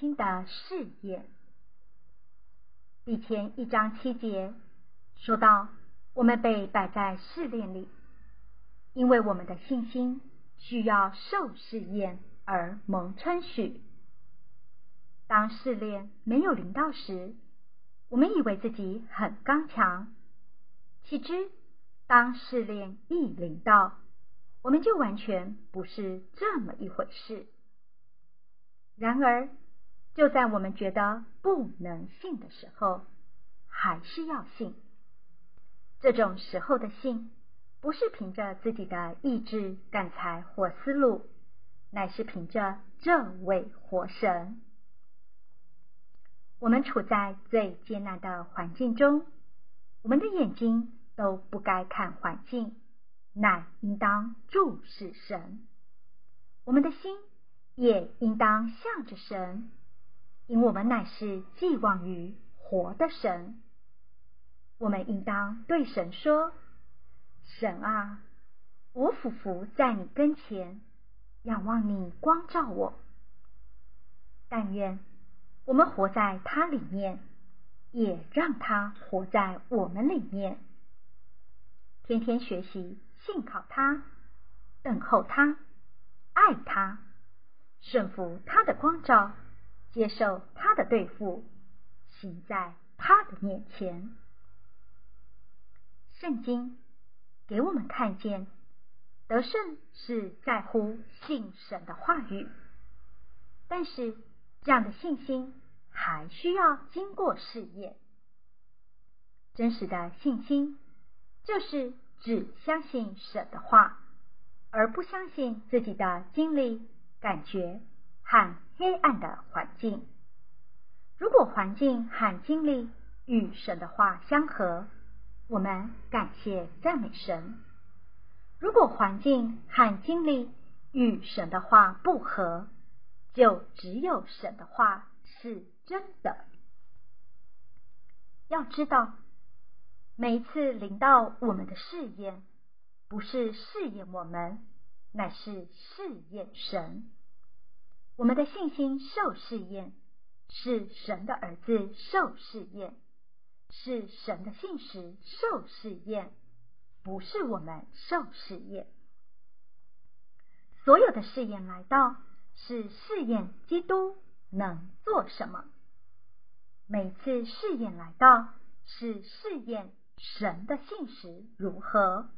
心的试验。以前一章七节说到，我们被摆在试炼里，因为我们的信心需要受试验而蒙称许。当试炼没有临到时，我们以为自己很刚强，岂知当试炼一临到，我们就完全不是这么一回事。然而，就在我们觉得不能信的时候，还是要信。这种时候的信，不是凭着自己的意志、感才或思路，乃是凭着这位活神。我们处在最艰难的环境中，我们的眼睛都不该看环境，乃应当注视神。我们的心也应当向着神。因我们乃是寄望于活的神，我们应当对神说：“神啊，我俯伏在你跟前，仰望你光照我。但愿我们活在他里面，也让他活在我们里面，天天学习信靠他，等候他，爱他，顺服他的光照。”接受他的对付，行在他的面前。圣经给我们看见，得胜是在乎信神的话语，但是这样的信心还需要经过试验。真实的信心就是只相信神的话，而不相信自己的经历、感觉。和黑暗的环境，如果环境和经历与神的话相合，我们感谢赞美神；如果环境和经历与神的话不合，就只有神的话是真的。要知道，每一次临到我们的试验，不是试验我们，乃是试验神。我们的信心受试验，是神的儿子受试验，是神的信实受试验，不是我们受试验。所有的试验来到，是试验基督能做什么；每次试验来到，是试验神的信实如何。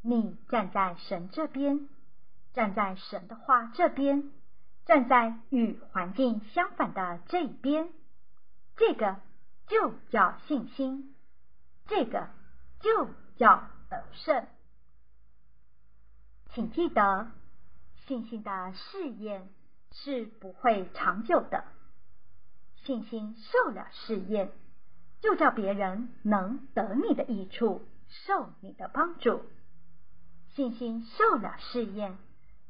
你站在神这边，站在神的话这边。站在与环境相反的这一边，这个就叫信心，这个就叫得胜。请记得，信心的试验是不会长久的。信心受了试验，就叫别人能得你的益处，受你的帮助。信心受了试验，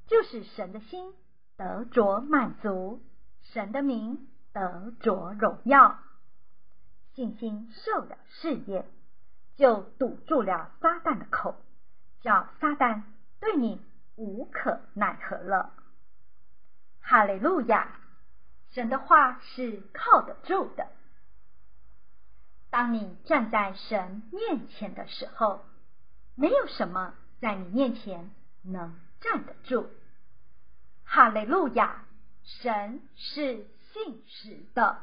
就是神的心。得着满足，神的名得着荣耀，信心受了试验，就堵住了撒旦的口，叫撒旦对你无可奈何了。哈利路亚！神的话是靠得住的。当你站在神面前的时候，没有什么在你面前能站得住。哈利路亚！神是信实的。